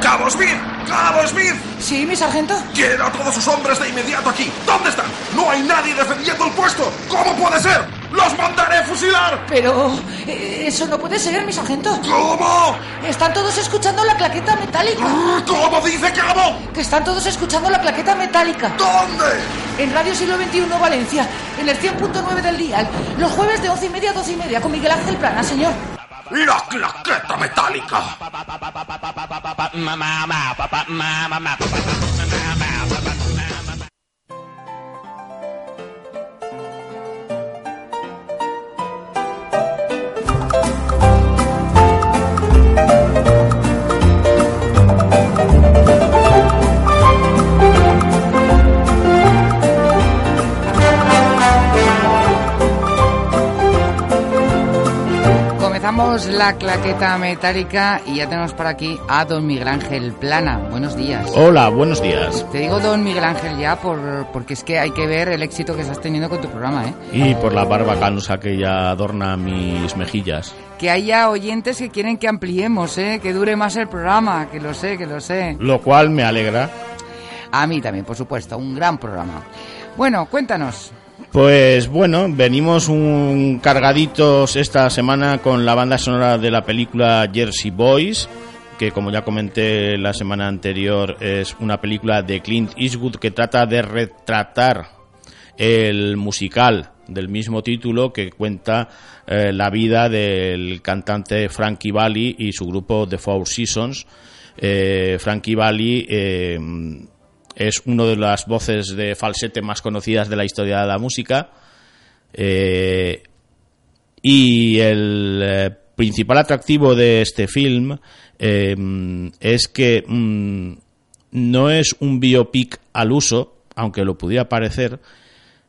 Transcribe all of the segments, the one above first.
¡Cabo Smith! ¡Cabo Smith! Sí, mi sargento. ¡Quiero a todos sus hombres de inmediato aquí! ¿Dónde están? ¡No hay nadie defendiendo el puesto! ¿Cómo puede ser? ¡Los mandaré fusilar! Pero eh, eso no puede ser, mi sargento. ¿Cómo? Están todos escuchando la claqueta metálica. ¿Cómo dice Cabo? Que están todos escuchando la claqueta metálica. ¿Dónde? En Radio Siglo XXI Valencia, en el 100.9 del dial, los jueves de 11 y media a 12 y media, con Miguel Ángel Plana, señor. ¡La claqueta metálica! La claqueta metálica y ya tenemos por aquí a don Miguel Ángel Plana. Buenos días. Hola, buenos días. Te digo don Miguel Ángel ya por, porque es que hay que ver el éxito que estás teniendo con tu programa, ¿eh? Y por la barba canusa que ya adorna mis mejillas. Que haya oyentes que quieren que ampliemos, ¿eh? Que dure más el programa, que lo sé, que lo sé. Lo cual me alegra. A mí también, por supuesto, un gran programa. Bueno, cuéntanos. Pues bueno, venimos un cargaditos esta semana con la banda sonora de la película Jersey Boys, que como ya comenté la semana anterior es una película de Clint Eastwood que trata de retratar el musical del mismo título que cuenta eh, la vida del cantante Frankie Valli y su grupo The Four Seasons. Eh, Frankie Valli eh, es una de las voces de falsete más conocidas de la historia de la música. Eh, y el eh, principal atractivo de este film eh, es que mm, no es un biopic al uso, aunque lo pudiera parecer,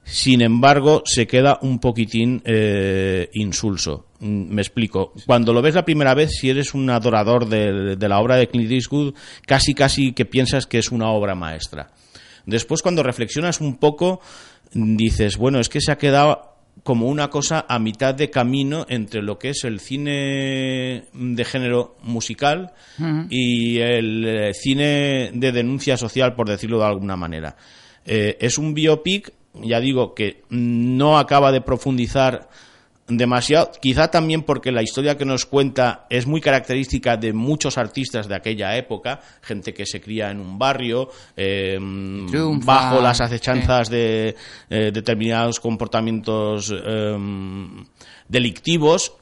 sin embargo, se queda un poquitín eh, insulso. Mm, Me explico. Cuando lo ves la primera vez, si eres un adorador de, de la obra de Clint Eastwood, casi casi que piensas que es una obra maestra. Después, cuando reflexionas un poco, dices, bueno, es que se ha quedado como una cosa a mitad de camino entre lo que es el cine de género musical y el eh, cine de denuncia social, por decirlo de alguna manera. Eh, es un biopic, ya digo, que no acaba de profundizar demasiado, quizá también porque la historia que nos cuenta es muy característica de muchos artistas de aquella época, gente que se cría en un barrio, eh, Triunfa, bajo las acechanzas de eh, determinados comportamientos eh, delictivos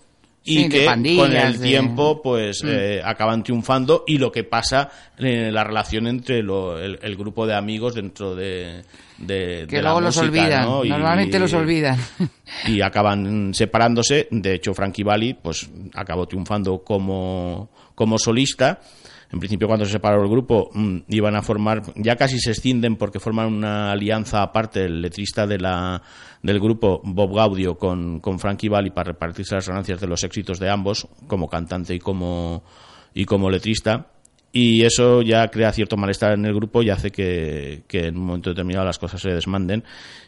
y Sí, que con el de- tiempo pues Mm. eh, acaban triunfando y lo que pasa en la relación entre lo- el, el grupo de amigos dentro de, de- Que de la luego los olvidan. ¿no? Y- Normalmente los olvidan. y acaban separándose. De hecho, Frankie Valli pues acabó triunfando como, como solista. En principio, cuando se separó el grupo, mm, iban a formar, ya casi se escinden porque forman una alianza aparte, el letrista del grupo, Bob Gaudio, con, con Frankie Valli para repartirse las ganancias de los éxitos de ambos, como cantante y como, y como letrista. Y eso ya crea cierto malestar en el grupo y hace que, que en un momento determinado las cosas se desmanden.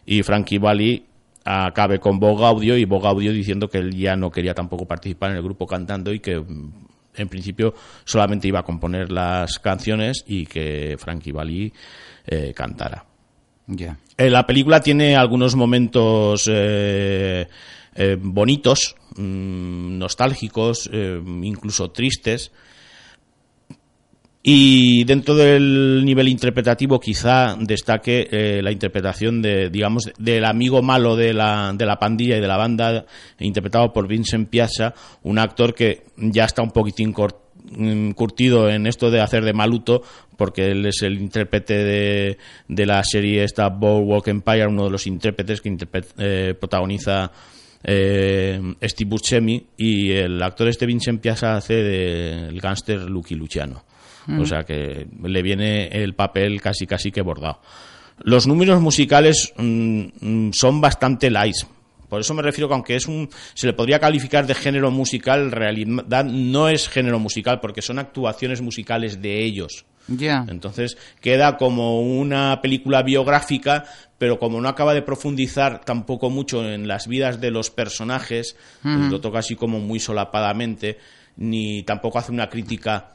Y Frankie Valli acabe con Bob Gaudio y Bob Gaudio diciendo que él ya no quería tampoco participar en el grupo cantando y que en principio solamente iba a componer las canciones y que Frankie Valli eh, cantara. Eh, la película tiene algunos momentos eh, bonitos, mm, nostálgicos, incluso tristes. Y dentro del nivel interpretativo quizá destaque eh, la interpretación de, digamos, del amigo malo de la, de la pandilla y de la banda, interpretado por Vincent Piazza, un actor que ya está un poquitín mm, curtido en esto de hacer de maluto, porque él es el intérprete de, de la serie esta Boardwalk Empire, uno de los intérpretes que eh, protagoniza eh, Steve Buscemi, y el actor este Vincent Piazza hace del de gángster Lucky Luciano. O sea que le viene el papel casi casi que bordado. Los números musicales mm, mm, son bastante light. Por eso me refiero que aunque es un, se le podría calificar de género musical, en realidad no es género musical porque son actuaciones musicales de ellos. Ya. Entonces queda como una película biográfica, pero como no acaba de profundizar tampoco mucho en las vidas de los personajes, pues lo toca así como muy solapadamente, ni tampoco hace una crítica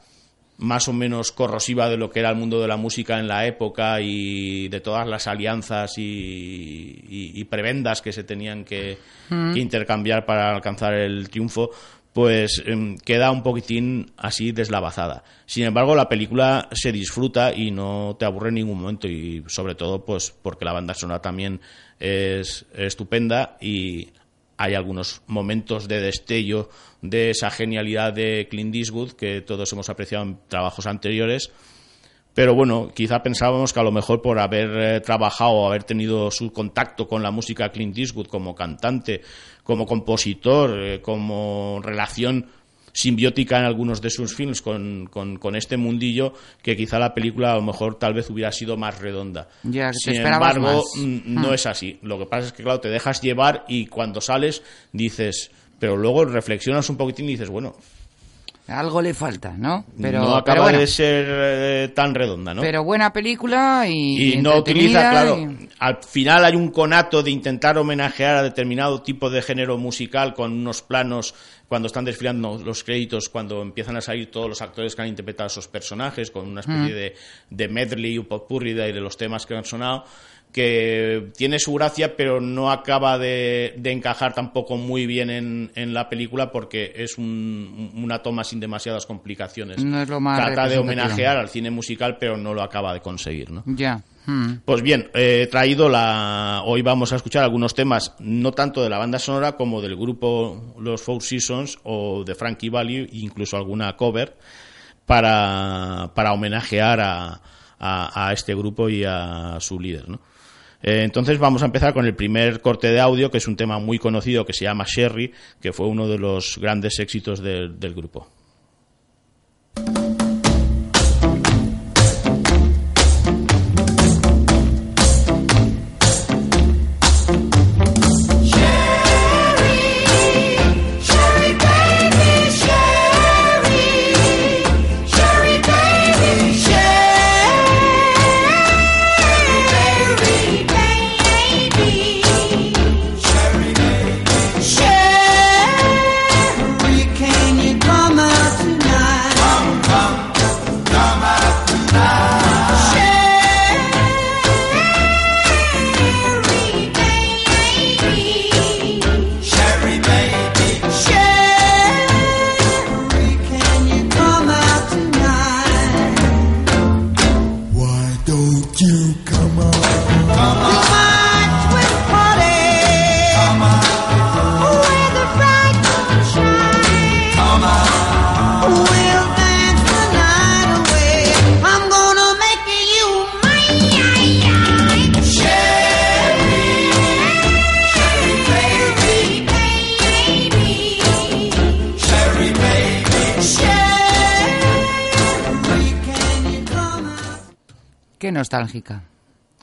más o menos corrosiva de lo que era el mundo de la música en la época y de todas las alianzas y, prebendas que se tenían que, intercambiar para alcanzar el triunfo, pues em, queda un poquitín así deslavazada. Sin embargo, la película se disfruta y no te aburre en ningún momento y sobre todo pues porque la banda sonora también es estupenda y hay algunos momentos de destello de esa genialidad de Clint Eastwood que todos hemos apreciado en trabajos anteriores. Pero bueno, quizá pensábamos que a lo mejor por haber eh, trabajado haber tenido su contacto con la música Clint Eastwood como cantante, como compositor, eh, como relación simbiótica en algunos de sus films con, con, este mundillo que quizá la película a lo mejor tal vez hubiera sido más redonda. Ya, Sin embargo, mm, no es así. Lo que pasa es que, claro, te dejas llevar y cuando sales dices, pero luego reflexionas un poquitín y dices, bueno, algo le falta, ¿no? Pero, no acaba de ser eh, tan redonda, ¿no? Pero buena película y. Y no utiliza, claro. Al final hay un conato de intentar homenajear a determinado tipo de género musical con unos planos cuando están desfilando los créditos, cuando empiezan a salir todos los actores que han interpretado a esos personajes, con una especie mm. de, de medley, un popurrí de los temas que han sonado que tiene su gracia, pero no acaba de, encajar tampoco muy bien en, la película porque es una toma sin demasiadas complicaciones. No es lo más Trata de homenajear al cine musical, pero no lo acaba de conseguir, ¿no? Ya. Hmm. Pues bien, he traído la. Hoy vamos a escuchar algunos temas, no tanto de la banda sonora como del grupo Los Four Seasons o de Frankie Valli, incluso alguna cover, para, para homenajear a, a, este grupo y a su líder, ¿no? Eh, entonces vamos a empezar con el primer corte de audio, que es un tema muy conocido que se llama Sherry, que fue uno de los grandes éxitos del grupo.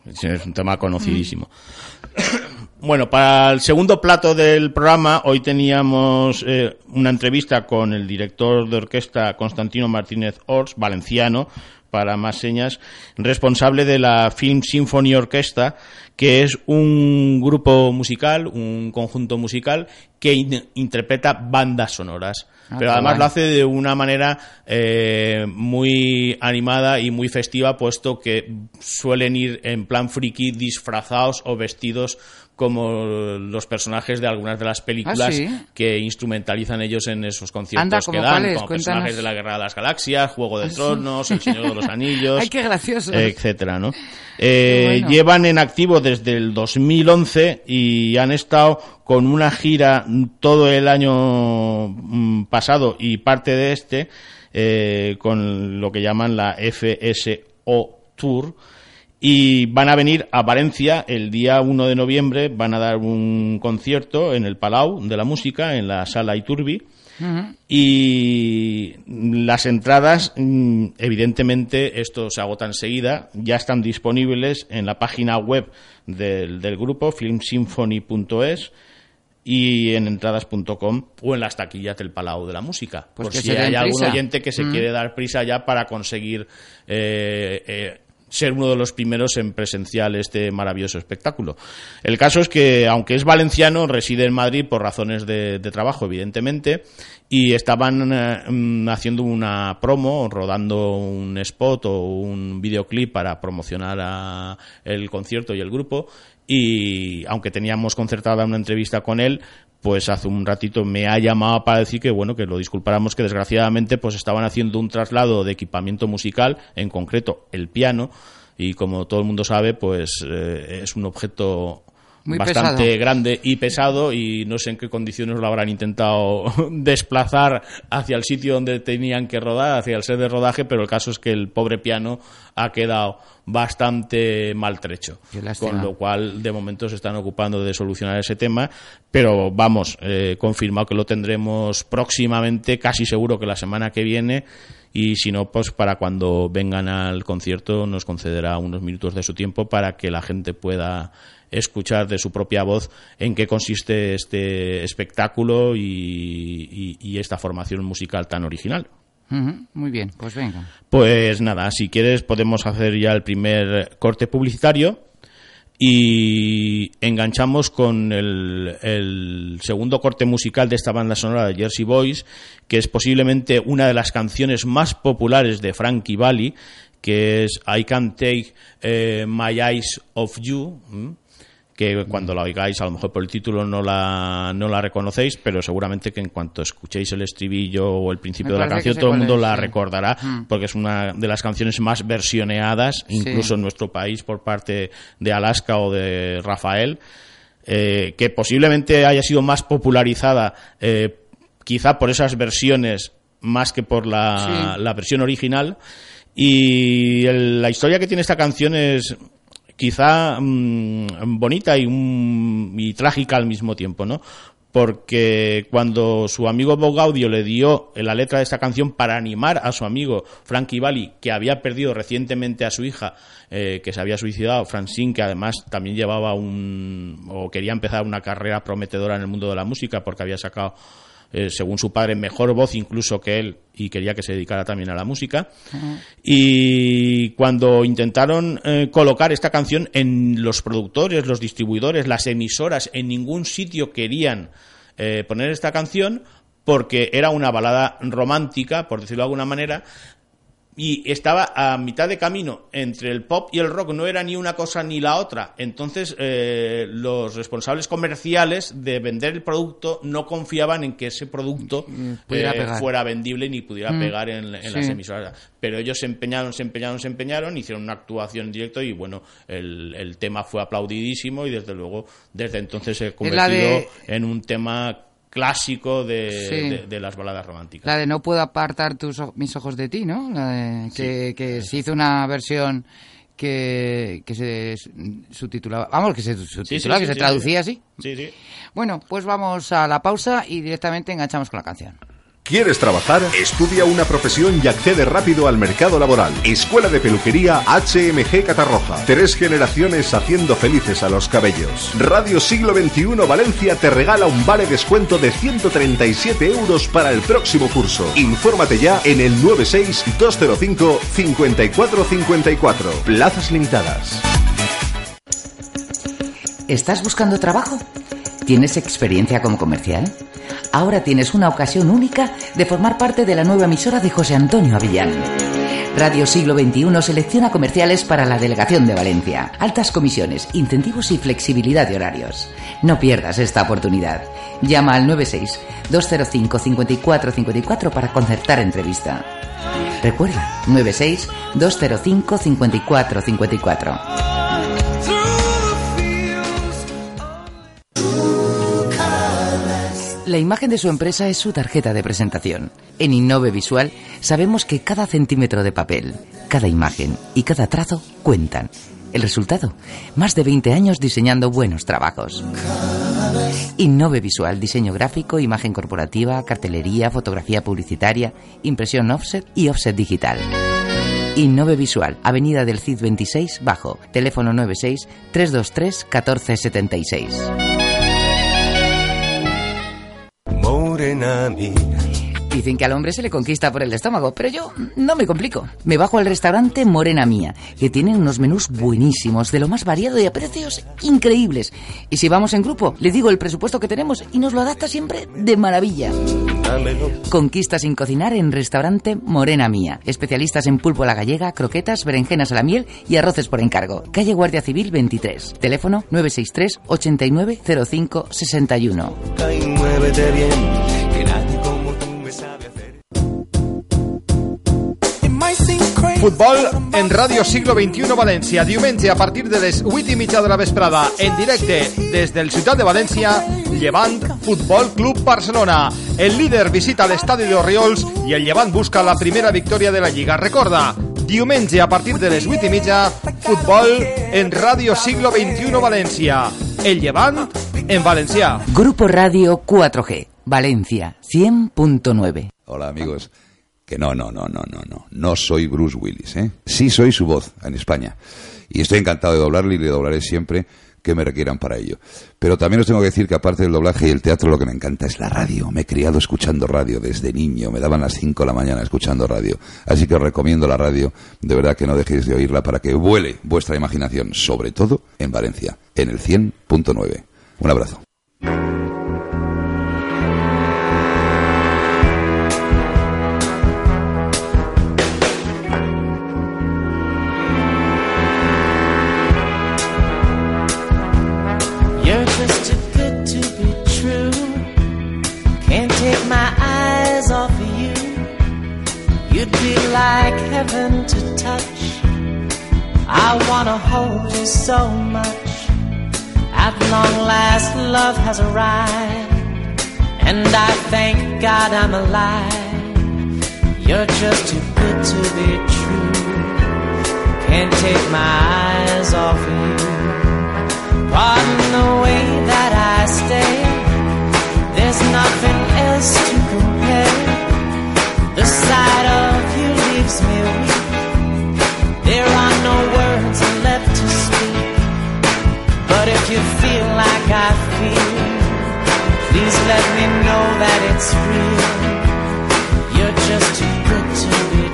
Es un tema conocidísimo. Bueno, para el segundo plato del programa, hoy teníamos eh, una entrevista con el director de orquesta Constantino Martínez Ors, valenciano, para más señas, responsable de la Film Symphony Orquesta, que es un grupo musical, un conjunto musical que in- interpreta bandas sonoras. Ah, Pero además lo hace de una manera eh, muy animada y muy festiva, puesto que suelen ir en plan friki disfrazados o vestidos como los personajes de algunas de las películas Ah, ¿sí? que instrumentalizan ellos en esos conciertos Anda, que ¿como dan, como Cuéntanos. personajes de la Guerra de las Galaxias, Juego de Ah, sí. Tronos, El Señor de los Anillos, Ay, qué etcétera, ¿no? Eh, bueno. Llevan en activo desde el 2011 y han estado con una gira todo el año mm, pasado y parte de este eh, con lo que llaman la FSO Tour y van a venir a Valencia el día 1 de noviembre, van a dar un concierto en el Palau de la Música, en la sala Iturbi. Y las entradas, mm, evidentemente, esto se agota enseguida, ya están disponibles en la página web del, del grupo, filmsymphony.es y en entradas.com o en las taquillas del Palau de la Música. Pues por si hay algún oyente que se Mm. quiere dar prisa ya para conseguir eh, eh, ser uno de los primeros en presenciar este maravilloso espectáculo. El caso es que, aunque es valenciano, reside en Madrid por razones de, de trabajo, evidentemente, y estaban eh, mm, haciendo una promo, rodando un spot o un videoclip para promocionar el concierto y el grupo, y aunque teníamos concertada una entrevista con él, pues hace un ratito me ha llamado para decir que bueno que lo disculpáramos que desgraciadamente pues estaban haciendo un traslado de equipamiento musical en concreto el piano y como todo el mundo sabe pues eh, es un objeto Muy bastante pesado. grande y pesado y no sé en qué condiciones lo habrán intentado desplazar hacia el sitio donde tenían que rodar, hacia el set de rodaje, pero el caso es que el pobre piano ha quedado bastante maltrecho. Con lo cual, de momento se están ocupando de solucionar ese tema, pero vamos, eh, confirmado que lo tendremos próximamente, casi seguro que la semana que viene, y si no, pues para cuando vengan al concierto nos concederá unos minutos de su tiempo para que la gente pueda escuchar de su propia voz en qué consiste este espectáculo y, y- y esta formación musical tan original. Muy bien, pues venga. Pues nada, si quieres podemos hacer ya el primer corte publicitario y enganchamos con el, segundo corte musical de esta banda sonora de Jersey Boys, que es posiblemente una de las canciones más populares de Frankie Valli, que es I Can't Take eh, My Eyes Off You. Que cuando la oigáis, a lo mejor por el título no la, no la reconocéis, pero seguramente que en cuanto escuchéis el estribillo o el principio Me de la canción, todo el mundo es, la sí. recordará, Mm. porque es una de las canciones más versioneadas, incluso en nuestro país, por parte de Alaska o de Rafael, eh, que posiblemente haya sido más popularizada eh, quizá por esas versiones más que por la, Sí. la versión original. Y el- la historia que tiene esta canción es quizá mm, bonita y, trágica al mismo tiempo, ¿no? Porque cuando su amigo Bob Gaudio le dio la letra de esta canción para animar a su amigo Frankie Valli, que había perdido recientemente a su hija, eh, que se había suicidado, Francine, que además también llevaba un. o quería empezar una carrera prometedora en el mundo de la música, porque había sacado eh, según su padre, mejor voz incluso que él y quería que se dedicara también a la música. Y cuando intentaron eh, colocar esta canción en los productores, los distribuidores, las emisoras, en ningún sitio querían eh, poner esta canción porque era una balada romántica, por decirlo de alguna manera, y estaba a mitad de camino entre el pop y el rock, no era ni una cosa ni la otra. Entonces, eh, los responsables comerciales de vender el producto no confiaban en que ese producto pudiera eh, fuera vendible ni pudiera Mm, pegar en, en las emisoras. Pero ellos se empeñaron, se empeñaron, se empeñaron, hicieron una actuación en directo y bueno, el, el tema fue aplaudidísimo y desde luego, desde entonces se ha convertido de- en un tema clásico de, Sí. de- de las baladas románticas. La de No puedo apartar tus, mis ojos de ti, ¿no? La de- que, que se hizo una versión que, que se subtitulaba, vamos, que se subtitulaba, que se traducía sí. así. Sí, sí. Bueno, pues vamos a la pausa y directamente enganchamos con la canción. ¿Quieres trabajar? Estudia una profesión y accede rápido al mercado laboral. Escuela de Peluquería HMG Catarroja. Tres generaciones haciendo felices a los cabellos. Radio Siglo XXI Valencia te regala un vale descuento de 137 euros para el próximo curso. Infórmate ya en el 96-205-5454. Plazas limitadas. ¿Estás buscando trabajo? ¿Tienes experiencia como comercial? Ahora tienes una ocasión única de formar parte de la nueva emisora de José Antonio Avillán. Radio Siglo XXI selecciona comerciales para la delegación de Valencia. Altas comisiones, incentivos y flexibilidad de horarios. No pierdas esta oportunidad. Llama al 96 205 54 54 para concertar entrevista. Recuerda, 96 La imagen de su empresa es su tarjeta de presentación. En Innove Visual sabemos que cada centímetro de papel, cada imagen y cada trazo cuentan. El resultado, más de 20 años diseñando buenos trabajos. Innove Visual, diseño gráfico, imagen corporativa, cartelería, fotografía publicitaria, impresión offset y offset digital. Innove Visual, Avenida del Cid 26, bajo, teléfono 96 323 1476. Morena mía. Dicen que al hombre se le conquista por el estómago, pero yo no me complico. Me bajo al restaurante Morena Mía, que tiene unos menús buenísimos, de lo más variado y a precios increíbles. Y si vamos en grupo, le digo el presupuesto que tenemos y nos lo adapta siempre de maravilla. Conquista sin cocinar en restaurante Morena Mía. Especialistas en pulpo a la gallega, croquetas, berenjenas a la miel y arroces por encargo. Calle Guardia Civil 23. Teléfono 963 89 05 61. Ay, muévete bien, Futbol en Ràdio Siglo XXI València. Diumenge a partir de les 8 i mitja de la vesprada en directe des del Ciutat de València, Llevant Futbol Club Barcelona. El líder visita l'estadi de Oriols i el Llevant busca la primera victòria de la Lliga. Recorda, diumenge a partir de les 8 i mitja, futbol en Ràdio Siglo XXI València. El Llevant en valencià. Grupo Radio 4G. Valencia 100.9. Hola amigos. No, no, no, no, no, no. No soy Bruce Willis, ¿eh? Sí soy su voz en España. Y estoy encantado de doblarle y le doblaré siempre que me requieran para ello. Pero también os tengo que decir que aparte del doblaje y el teatro lo que me encanta es la radio. Me he criado escuchando radio desde niño. Me daban las 5 de la mañana escuchando radio. Así que os recomiendo la radio. De verdad que no dejéis de oírla para que vuele vuestra imaginación, sobre todo en Valencia, en el 100.9. Un abrazo. God I'm alive. You're just too good to be true. Can't take my eyes off of you. Pardon the way that I stay. There's nothing else to compare. The sight of you leaves me weak. Let me know that it's real. You're just too good to be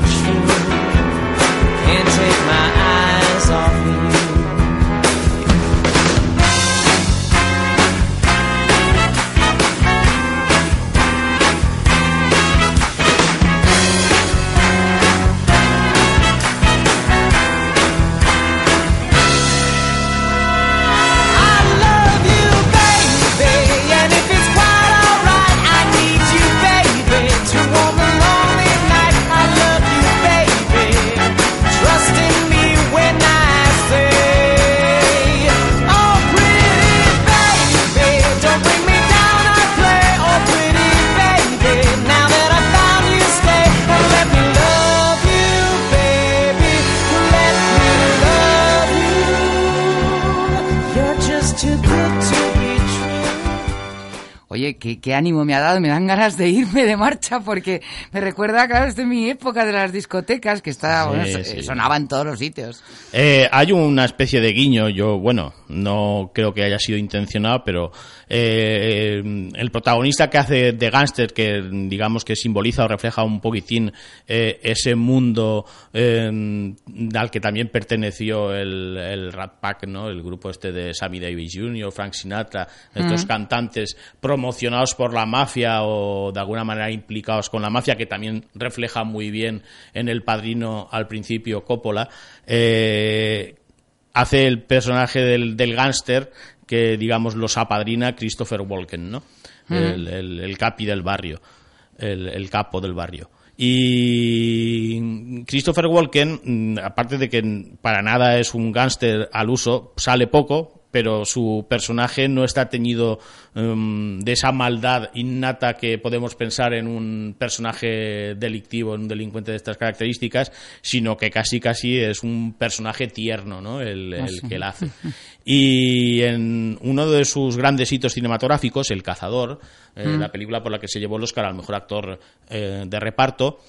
¿qué, qué ánimo me ha dado, me dan ganas de irme de marcha porque me recuerda, claro, es de mi época de las discotecas que está, Sí, bueno, sí. sonaba en todos los sitios. Eh, hay una especie de guiño, yo, bueno, no creo que haya sido intencionado, pero eh, el protagonista que hace de gángster, que digamos que simboliza o refleja un poquitín eh, ese mundo eh, al que también perteneció el, el Rat Pack, ¿no? El grupo este de Sammy Davis Jr., Frank Sinatra, estos cantantes promocionados por la mafia o de alguna manera implicados con la mafia, que también refleja muy bien en El Padrino al principio Coppola, hace el personaje del, del gángster que, digamos, los apadrina Christopher Walken, ¿no? Ujú. el, el- el capi del barrio, el, el capo del barrio. Y Christopher Walken, mm, aparte de que para nada es un gángster al uso, sale poco, pero su personaje no está teñido em, de esa maldad innata que podemos pensar en un personaje delictivo, en un delincuente de estas características, sino que casi casi es un personaje tierno, ¿no? El, que él hace. Y en uno de sus grandes hitos cinematográficos, El Cazador, eh, Mm. la película por la que se llevó el Oscar al mejor actor eh, de reparto,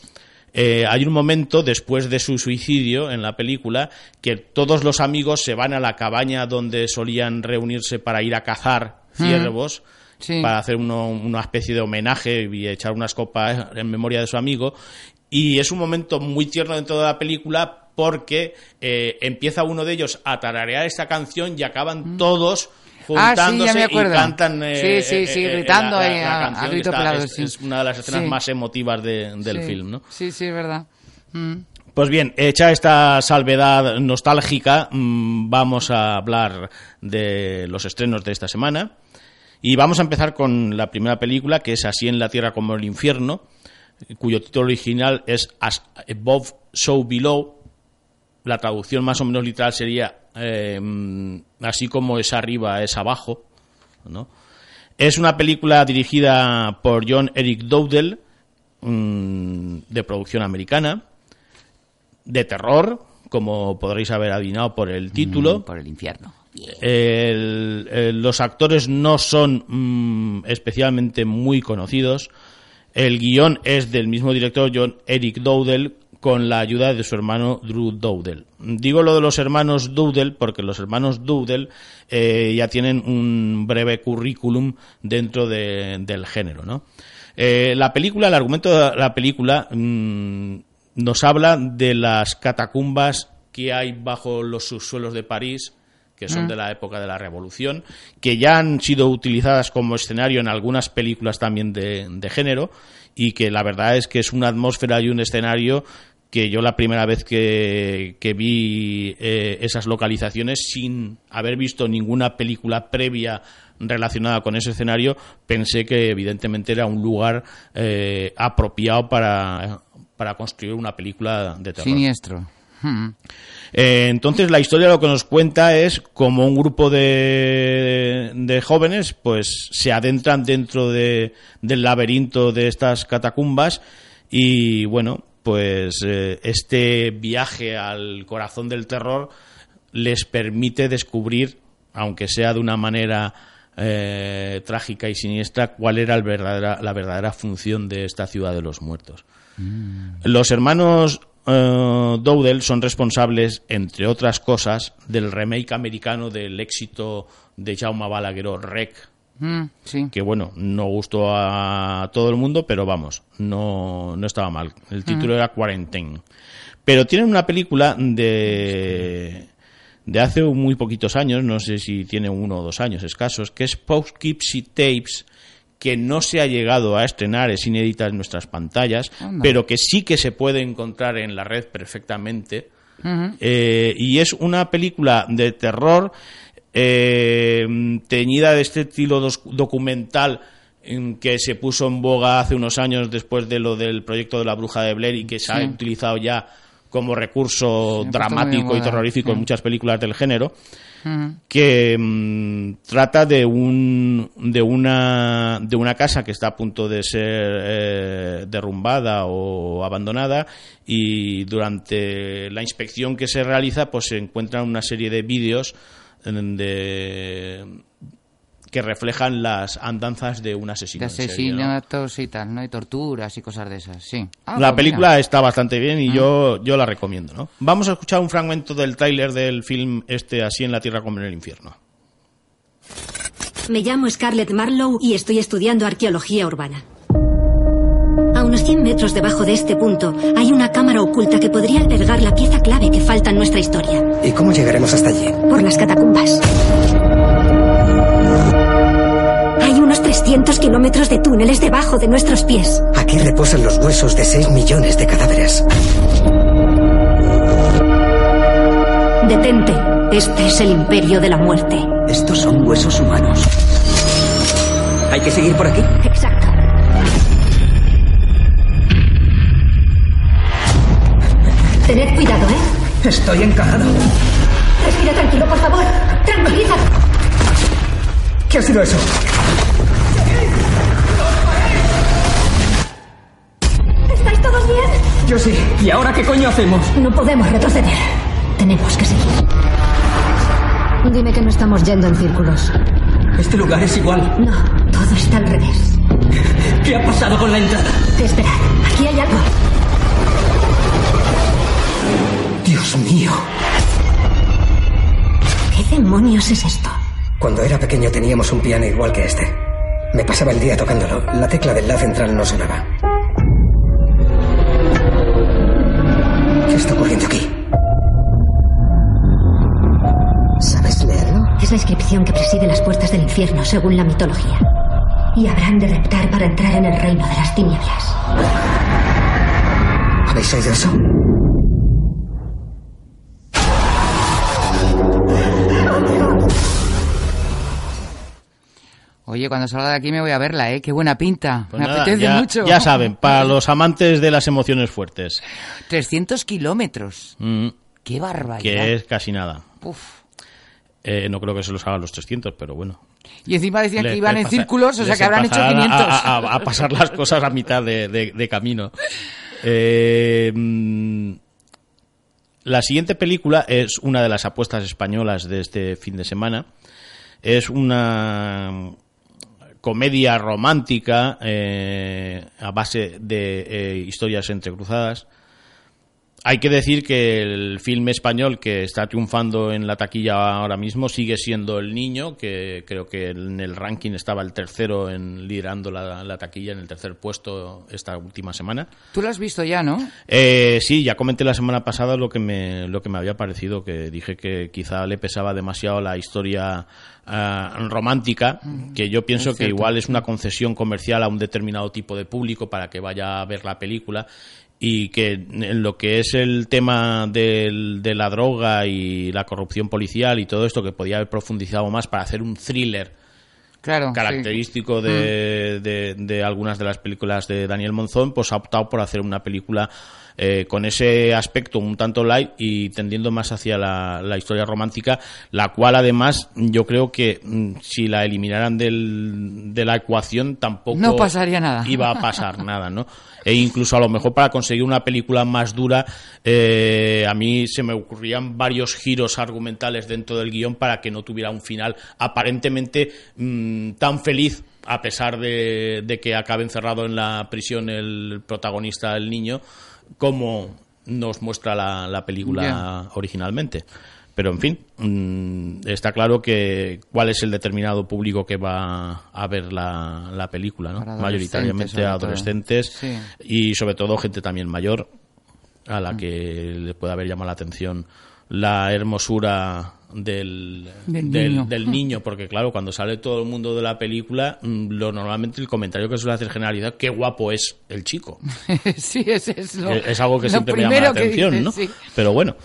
eh, hay un momento después de su suicidio en la película que todos los amigos se van a la cabaña donde solían reunirse para ir a cazar Mm. ciervos. Sí. para hacer uno- una especie de homenaje y echar unas copas en memoria de su amigo. Y es un momento muy tierno dentro de la película porque eh, empieza uno de ellos a tararear esta canción y acaban todos Ah, sí, ya me y cantan eh, Sí, sí, eh, sí, eh, gritando la- la- ahí la a- a grito está- pelado, es, sí. es una de las escenas Sí. más emotivas de- del Sí. film ¿no? Sí, sí, es verdad. Mm. Pues bien, hecha esta salvedad nostálgica, mm, vamos a hablar de los estrenos de esta semana. Y vamos a empezar con la primera película, que es Así en la Tierra como el Infierno, cuyo título original es As Above, So Below. La traducción más o menos literal sería eh, Así como es arriba, es abajo. ¿no? Es una película dirigida por John Eric Dowdell, mm, de producción americana de terror, como podréis haber adivinado por el título. Mm, por el infierno. El- el- los actores no son mm, especialmente muy conocidos. El guion es del mismo director, John Eric Dowdell, con la ayuda de su hermano Drew Dowdell. Digo lo de los hermanos Dowdell porque los hermanos Dowdell eh, ya tienen un breve currículum dentro de- del género. ¿no? Eh, la película, el argumento de la película mm, nos habla de las catacumbas que hay bajo los subsuelos de París, que son Mm. de la época de la Revolución, que ya han sido utilizadas como escenario en algunas películas también de, de género, y que la verdad es que es una atmósfera y un escenario que yo la primera vez que, que vi eh, esas localizaciones sin haber visto ninguna película previa relacionada con ese escenario, pensé que evidentemente era un lugar eh, apropiado para, para construir una película de terror. Siniestro. Mm. Eh, entonces la historia lo que nos cuenta es como un grupo de, de jóvenes pues se adentran dentro de, del laberinto de estas catacumbas y bueno pues eh, este viaje al corazón del terror les permite descubrir aunque sea de una manera eh, trágica y siniestra cuál era el verdadera, la verdadera función de esta ciudad de los muertos. Los hermanos eh, Dowdell son responsables, entre otras cosas, del remake americano del éxito de Jaume Balagueró, Rec, Mm, sí. que bueno, no gustó a todo el mundo, pero vamos, no, no estaba mal. El título Mm. era Quarantine. Pero tienen una película de, de hace muy poquitos años, no sé si tiene uno o dos años escasos, que es Poughkeepsie Tapes, que no se ha llegado a estrenar, es inédita en nuestras pantallas, Anda. pero que sí que se puede encontrar en la red perfectamente. Eh, y es una película de terror eh, teñida de este estilo documental en que se puso en boga hace unos años después de lo del proyecto de la bruja de Blair y que se ha utilizado ya como recurso Sí, dramático y terrorífico en muchas películas del género que mm, trata de un de una de una casa que está a punto de ser eh, derrumbada o abandonada y durante la inspección que se realiza pues se encuentran una serie de vídeos de que reflejan las andanzas de un asesino. De en serie, ¿no? asesinatos y tal, ¿no? Y torturas y cosas de esas, sí. Ah, la pues película mira. está bastante bien y Ah. yo, yo la recomiendo, ¿no? Vamos a escuchar un fragmento del tráiler del film este Así en la Tierra como en el infierno. Me llamo Scarlett Marlowe y estoy estudiando arqueología urbana. A unos 100 metros debajo de este punto hay una cámara oculta que podría albergar la pieza clave que falta en nuestra historia. ¿Y cómo llegaremos hasta allí? Por las catacumbas. Hay unos 300 kilómetros de túneles debajo de nuestros pies. Aquí reposan los huesos de 6 millones de cadáveres. Detente. Este es el imperio de la muerte. Estos son huesos humanos. ¿Hay que seguir por aquí? Exacto. Tened cuidado, ¿eh? Estoy encajado. Respira tranquilo, por favor. Tranquilízate. ¿Qué ha sido eso? ¿Estáis todos bien? Yo sí. ¿Y ahora qué coño hacemos? No podemos retroceder. Tenemos que seguir. Dime que no estamos yendo en círculos. Este lugar es igual. No, todo está al revés. ¿Qué ha pasado con la entrada? Espera, aquí hay algo. Dios mío. ¿Qué demonios es esto? Cuando era pequeño teníamos un piano igual que este. Me pasaba el día tocándolo. La tecla del la central no sonaba. ¿Qué está ocurriendo aquí? ¿Sabes leerlo? Es la inscripción que preside las puertas del infierno, según la mitología. Y habrán de reptar para entrar en el reino de las tinieblas. ¿Habéis oído eso? Oye, cuando salga de aquí me voy a verla, ¿eh? Qué buena pinta. Pues me nada, apetece ya, mucho. ya saben, para los amantes de las emociones fuertes, 300 kilómetros. mm, Qué barbaridad. que es casi nada. Uf. Eh, no creo que se los hagan los 300, pero bueno. Y encima decían que iban en pasa- círculos, o sea que habrán hecho pasarán 500. A, a- a pasar las cosas a mitad de, de- de camino. Eh, mm, la siguiente película es una de las apuestas españolas de este fin de semana. Es una comedia romántica eh, a base de eh, historias entrecruzadas. Hay que decir que el filme español que está triunfando en la taquilla ahora mismo sigue siendo El Niño, que creo que en el ranking estaba el tercero en liderando la, la taquilla en el tercer puesto esta última semana. Tú lo has visto ya, ¿no? Eh, sí, ya comenté la semana pasada lo que me lo que me había parecido, que dije que quizá le pesaba demasiado la historia ah, romántica, que yo pienso que igual es una concesión comercial a un determinado tipo de público para que vaya a ver la película y que en lo que es el tema del- de la droga y la corrupción policial y todo esto que podía haber profundizado más para hacer un thriller Claro. sí. característico de, de- de algunas de las películas de Daniel Monzón, pues ha optado por hacer una película eh, con ese aspecto un tanto light y tendiendo más hacia la, la historia romántica, la cual además yo creo que mm, si la eliminaran del- de la ecuación tampoco No pasaría nada. iba a pasar nada, ¿no? E incluso a lo mejor para conseguir una película más dura, eh, a mí se me ocurrían varios giros argumentales dentro del guion para que no tuviera un final aparentemente mm, tan feliz a pesar de, de que acabe encerrado en la prisión el protagonista, el niño, como nos muestra la, la película originalmente. Pero en fin, mm, está claro que cuál es el determinado público que va a ver la, la película, ¿no? Adolescentes, Mayoritariamente adolescentes Sí. y sobre todo gente también mayor a la que le puede haber llamado la atención la hermosura del, Del del- niño. del niño, porque claro, cuando sale todo el mundo de la película, mm, lo normalmente el comentario que suele hacer generalidad, qué guapo es el chico. sí, es, es lo, Eh, es algo que lo siempre me llama la que atención, dices, ¿no? sí. Pero bueno,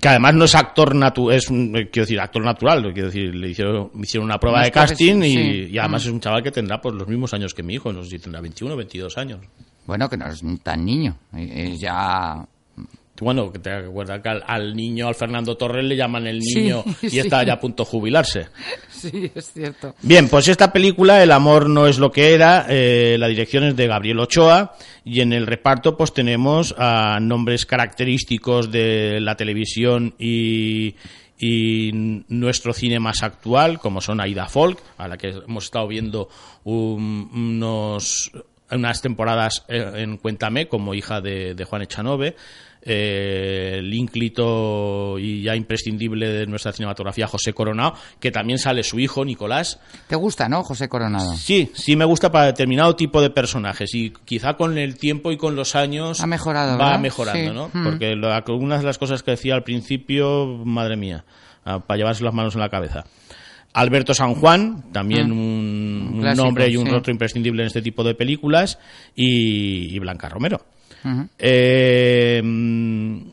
que además no es actor natural, es un, eh, quiero decir, actor natural, quiero decir, le hicieron, hicieron una prueba de casting y, profesión, sí. y además Mm. es un chaval que tendrá pues los mismos años que mi hijo, no sé si tendrá 21 o 22 años. Bueno, que no es tan niño. Es ya... Bueno, que te acuerdas que al, al niño, al Fernando Torres, le llaman el Sí, niño y sí. está ya a punto de jubilarse. Sí, es cierto. Bien, pues esta película, El amor no es lo que era, eh, la dirección es de Gabriel Ochoa y en el reparto pues tenemos a nombres característicos de la televisión y, y nuestro cine más actual, como son Aida Folk, a la que hemos estado viendo un- unos, unas temporadas eh, en Cuéntame, como hija de, de Juan Echanove, eh, el ínclito y ya imprescindible de nuestra cinematografía, José Coronado, que también sale su hijo, Nicolás. ¿Te gusta, no, José Coronado? Sí, sí me gusta para determinado tipo de personajes y quizá con el tiempo y con los años Ha mejorado, va ¿verdad? mejorando, Sí. ¿no? Mm. Porque lo- algunas de las cosas que decía al principio, madre mía, ah, para llevarse las manos en la cabeza. Alberto San Juan, también Mm. un, Un un clásico, nombre y un sí. rostro imprescindible en este tipo de películas, y, y Blanca Romero. Eh, mm,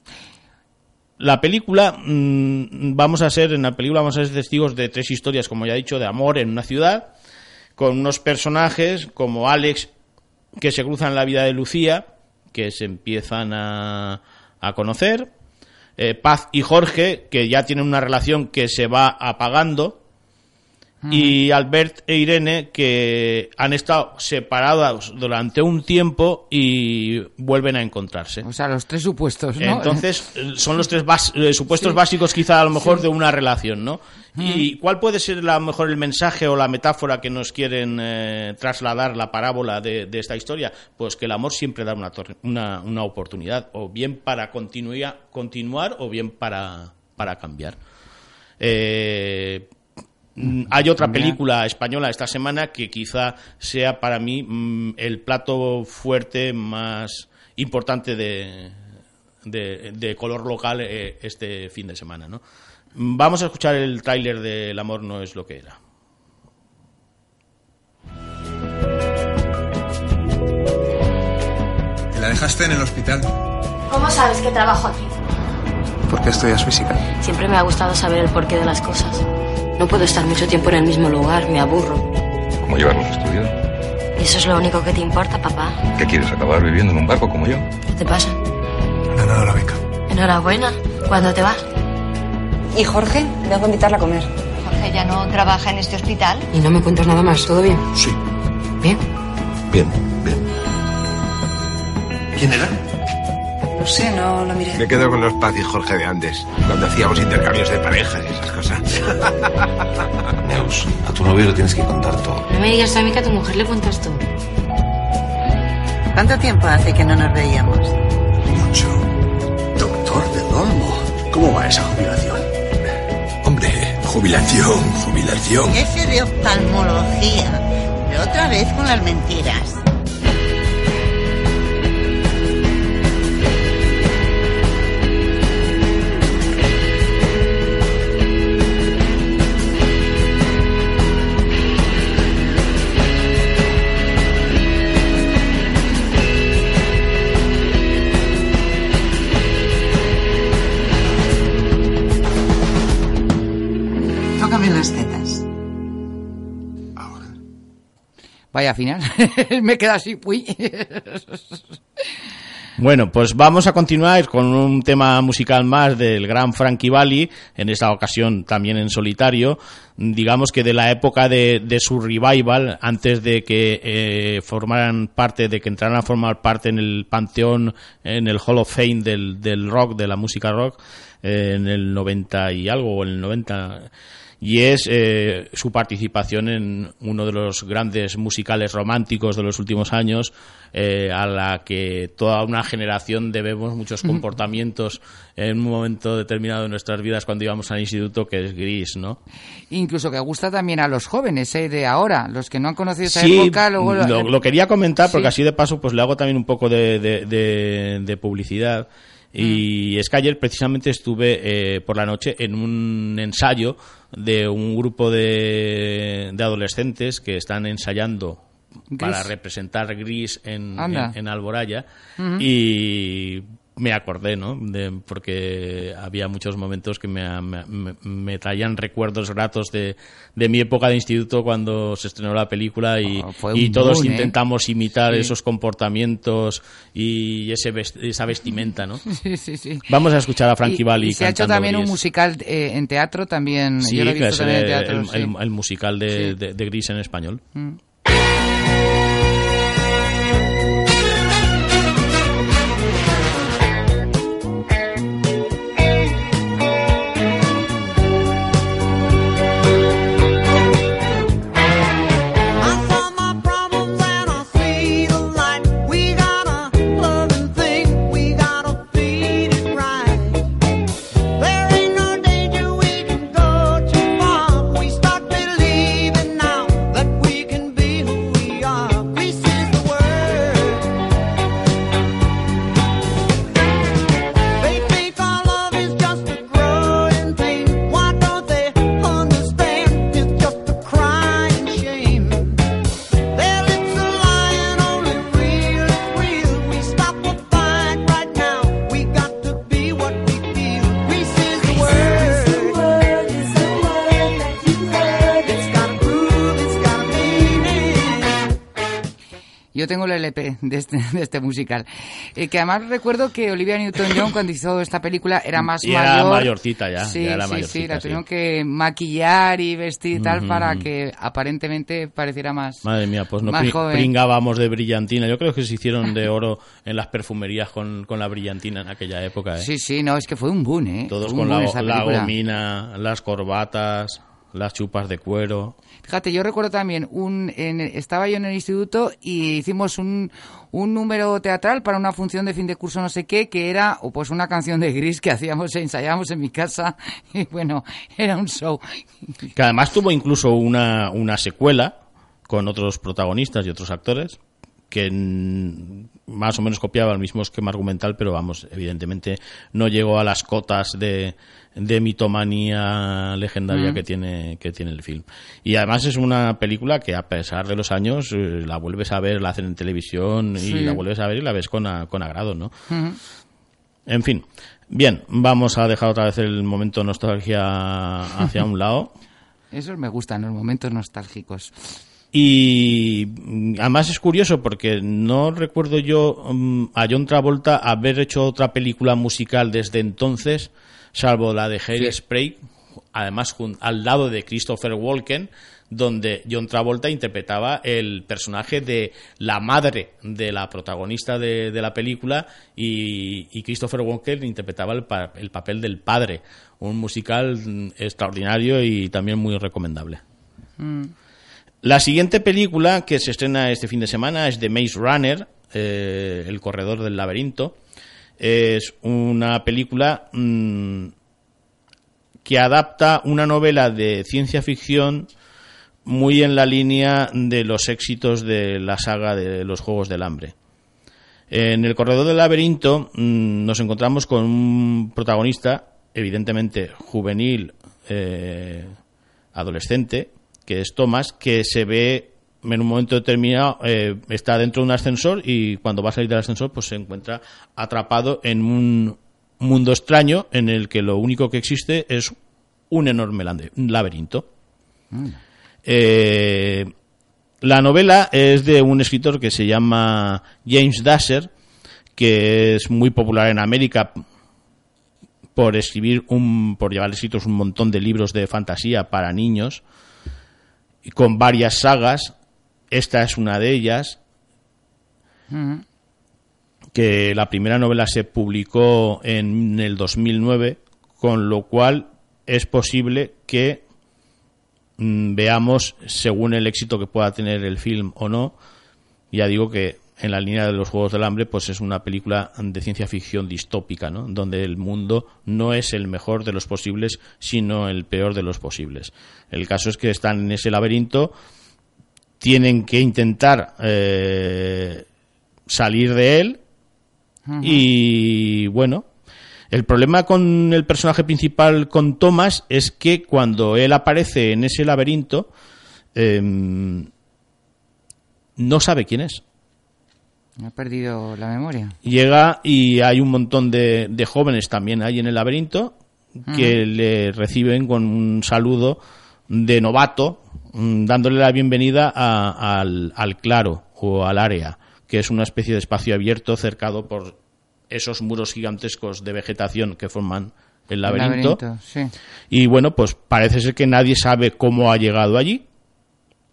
la película, mm, vamos a ser, en la película vamos a ser testigos de tres historias, como ya he dicho, de amor en una ciudad, con unos personajes como Alex, que se cruzan en la vida de Lucía, que se empiezan a, a conocer, eh, Paz y Jorge, que ya tienen una relación que se va apagando, y Albert e Irene que han estado separados durante un tiempo y vuelven a encontrarse. O sea, los tres supuestos, ¿no? Entonces, son los tres eh, supuestos Sí. básicos quizá a lo mejor Sí. de una relación, ¿no? ¿Y cuál puede ser a lo mejor el mensaje o la metáfora que nos quieren eh, trasladar la parábola de, de esta historia? Pues que el amor siempre da una, una, una oportunidad, o bien para continua- continuar o bien para, para cambiar. Eh, hay otra película española esta semana que quizá sea para mí mm, el plato fuerte más importante de, de, de color local eh, este fin de semana. ¿no? Mm, Vamos a escuchar el tráiler de El amor no es lo que era. ¿Te la dejaste en el hospital? ¿Cómo sabes que trabajo aquí? ¿Por qué estudias física? Siempre me ha gustado saber el porqué de las cosas. No puedo estar mucho tiempo en el mismo lugar, me aburro. ¿Cómo llevar los estudios? ¿Y eso es lo único que te importa, papá? ¿Qué quieres, acabar viviendo en un barco como yo? ¿Qué te pasa? Me han dado la beca. Enhorabuena. ¿Cuándo te vas? ¿Y Jorge? Vengo a invitarla a comer. Jorge ya no trabaja en este hospital. Y no me cuentas nada más, ¿todo bien? Sí. ¿Bien? Bien, bien. ¿Quién era? No sé, no lo miré. Me quedo con los Paz y Jorge de antes, cuando hacíamos intercambios de parejas y esas cosas. Neus, a tu novio le tienes que contar todo. No me digas a mí que a tu mujer le cuentas tú. ¿Cuánto tiempo hace que no nos veíamos? Mucho. Doctor del Olmo. ¿Cómo va esa jubilación? Hombre, jubilación, jubilación. Ese de oftalmología. Pero otra vez con las mentiras. Vaya final. me queda así. Bueno, pues vamos a continuar con un tema musical más del gran Frankie Valli, en esta ocasión también en solitario, digamos que de la época de, de su revival, antes de que eh, formaran parte, de que entraran a formar parte en el panteón, en el Hall of Fame del, del rock, de la música rock, eh, en el 90 y algo, o en el 90 y es eh, su participación en uno de los grandes musicales románticos de los últimos años, eh, a la que toda una generación debemos muchos comportamientos en un momento determinado de nuestras vidas cuando íbamos al instituto, que es gris, ¿no? Incluso que gusta también a los jóvenes, ¿eh? De ahora, los que no han conocido esa Sí, época, luego... lo, lo quería comentar porque Sí. así de paso pues le hago también un poco de, de- de- de publicidad. Y Mm. es que ayer precisamente estuve eh, por la noche en un ensayo de un grupo de, de adolescentes que están ensayando para representar Gris en, en, en Alboraya y me acordé, ¿no? De, porque había muchos momentos que me, me, me- traían recuerdos gratos de, de mi época de instituto cuando se estrenó la película y, Oh, un todos boom, ¿eh? intentamos imitar Sí. esos comportamientos y ese esa vestimenta, ¿no? Sí, sí, sí. Vamos a escuchar a Frankie Valli se ha hecho también un musical eh, en teatro también. Sí, Yo lo he visto es también en el, teatro. el- sí. el- el musical de- de Gris en español. Mm. Tengo el LP de este, de este musical. Eh, que además recuerdo que Olivia Newton-John cuando hizo esta película era más Y era mayor. mayorcita ya, Sí, ya era sí, sí, mayorcita, la sí. tuvieron que maquillar y vestir y tal Ujú, para ujú. que aparentemente pareciera más Madre mía, pues no pri- joven. pringábamos de brillantina. Yo creo que se hicieron de oro en las perfumerías con, con la brillantina en aquella época. ¿eh? Sí, sí, no, es que fue un boom, ¿eh? Todos un con boom la, la gomina, las corbatas, las chupas de cuero. Fíjate, yo recuerdo también, un, en- estaba yo en el instituto y hicimos un, un número teatral para una función de fin de curso no sé qué, que era o pues una canción de Gris que hacíamos, ensayábamos en mi casa y bueno, era un show. Que además tuvo incluso una, una secuela con otros protagonistas y otros actores que más o menos copiaba el mismo esquema argumental, pero vamos, evidentemente no llegó a las cotas de, de mitomanía legendaria Mm. que tiene que tiene el film. Y además es una película que a pesar de los años eh, la vuelves a ver, la hacen en televisión y la vuelves a ver y la ves con, a- con agrado, ¿no? En fin, bien, vamos a dejar otra vez el momento nostalgia hacia un lado. Esos me gustan, los momentos nostálgicos. Y mm, además es curioso porque no recuerdo yo mm, a John Travolta haber hecho otra película musical desde entonces, salvo la de Hairspray, además jun- al lado de Christopher Walken, donde John Travolta interpretaba el personaje de la madre de la protagonista de, de la película y, y Christopher Walken interpretaba el, pa- el papel del padre. Un musical mm, extraordinario y también muy recomendable. Mm. La siguiente película que se estrena este fin de semana es The Maze Runner, eh, El Corredor del Laberinto. Es una película mm, que adapta una novela de ciencia ficción muy en la línea de los éxitos de la saga de los Juegos del Hambre. En El Corredor del Laberinto mm, nos encontramos con un protagonista, evidentemente juvenil, eh, adolescente, que es Thomas, que se ve en un momento determinado, eh, está dentro de un ascensor y cuando va a salir del ascensor pues se encuentra atrapado en un mundo extraño en el que lo único que existe es un enorme laberinto. Eh, la novela es de un escritor que se llama James Dasher, que es muy popular en América por escribir un, por llevar escritos un montón de libros de fantasía para niños, con varias sagas. Esta es una de ellas, que la primera novela se publicó en el 2009, con lo cual es posible que mm, veamos, según el éxito que pueda tener el film o no, ya digo que en la línea de los Juegos del Hambre, pues es una película de ciencia ficción distópica, ¿no? Donde el mundo no es el mejor de los posibles, sino el peor de los posibles. El caso es que están en ese laberinto, tienen que intentar eh, salir de él y bueno, el problema con el personaje principal, con Thomas, es que cuando él aparece en ese laberinto, em, no sabe quién es. He perdido la memoria. Llega y hay un montón de, de jóvenes también ahí en el laberinto que le reciben con un saludo de novato, mm, dándole la bienvenida a- al, al claro o al área, que es una especie de espacio abierto cercado por esos muros gigantescos de vegetación que forman el laberinto. laberinto, sí. Y bueno, pues parece ser que nadie sabe cómo ha llegado allí,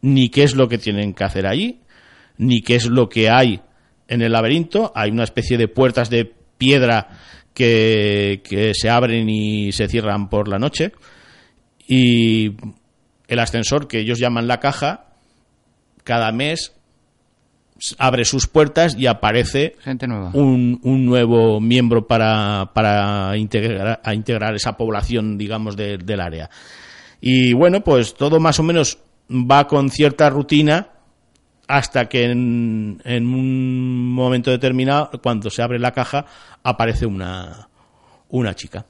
ni qué es lo que tienen que hacer allí, ni qué es lo que hay en el laberinto. Hay una especie de puertas de piedra que, que se abren y se cierran por la noche. Y el ascensor, que ellos llaman la caja, cada mes abre sus puertas y aparece Gente nueva. un, un nuevo miembro para, para integrar, a integrar esa población, digamos, de- del área. Y bueno, pues todo más o menos va con cierta rutina hasta que en, en un momento determinado, cuando se abre la caja, aparece una, una chica.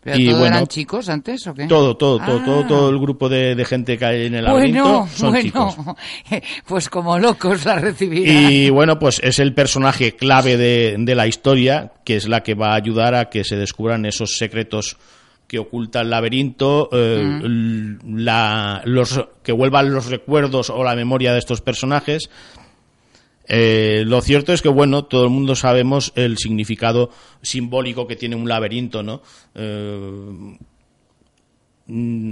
¿Pero Y todo bueno, eran chicos antes o qué? Todo, todo, todo, Ah. todo, todo el grupo de, de gente que hay en el laberinto Bueno, son bueno, chicos. pues como locos la recibirán. Y bueno, pues es el personaje clave de, de la historia, que es la que va a ayudar a que se descubran esos secretos que oculta el laberinto, eh, la- los, que vuelvan los recuerdos o la memoria de estos personajes Eh, lo cierto es que, bueno, todo el mundo sabemos el significado simbólico que tiene un laberinto, ¿no? Eh,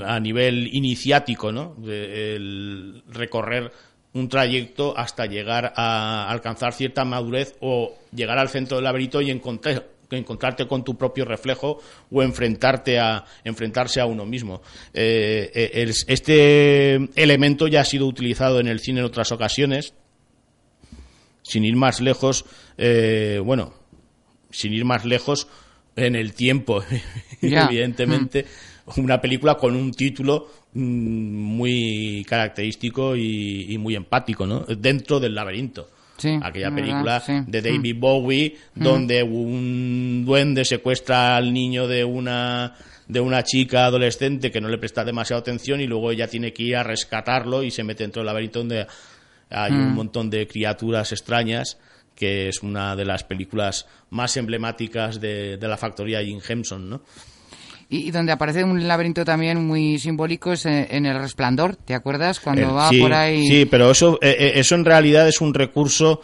a nivel iniciático, ¿no? De- el recorrer un trayecto hasta llegar a alcanzar cierta madurez o llegar al centro del laberinto y encontrar encontrarte con tu propio reflejo o enfrentarte a enfrentarse a uno mismo Eh, eh, el- este elemento ya ha sido utilizado en el cine en otras ocasiones sin ir más lejos, eh, bueno, sin ir más lejos en el tiempo, evidentemente, una película con un título mm, muy característico y, y muy empático, ¿no? Dentro del laberinto. Sí, Aquella película verdad, sí. de David Mm. Bowie, Mm. donde un duende secuestra al niño de una de una chica adolescente que no le presta demasiada atención y luego ella tiene que ir a rescatarlo y se mete dentro del laberinto donde hay un Mm. montón de criaturas extrañas que es una de las películas más emblemáticas de, de la factoría Jim Henson, ¿no? Y, y donde aparece un laberinto también muy simbólico es en, en El Resplandor, ¿te acuerdas? Cuando El- va sí, por ahí... Sí, pero eso, eh, eh, eso en realidad es un recurso,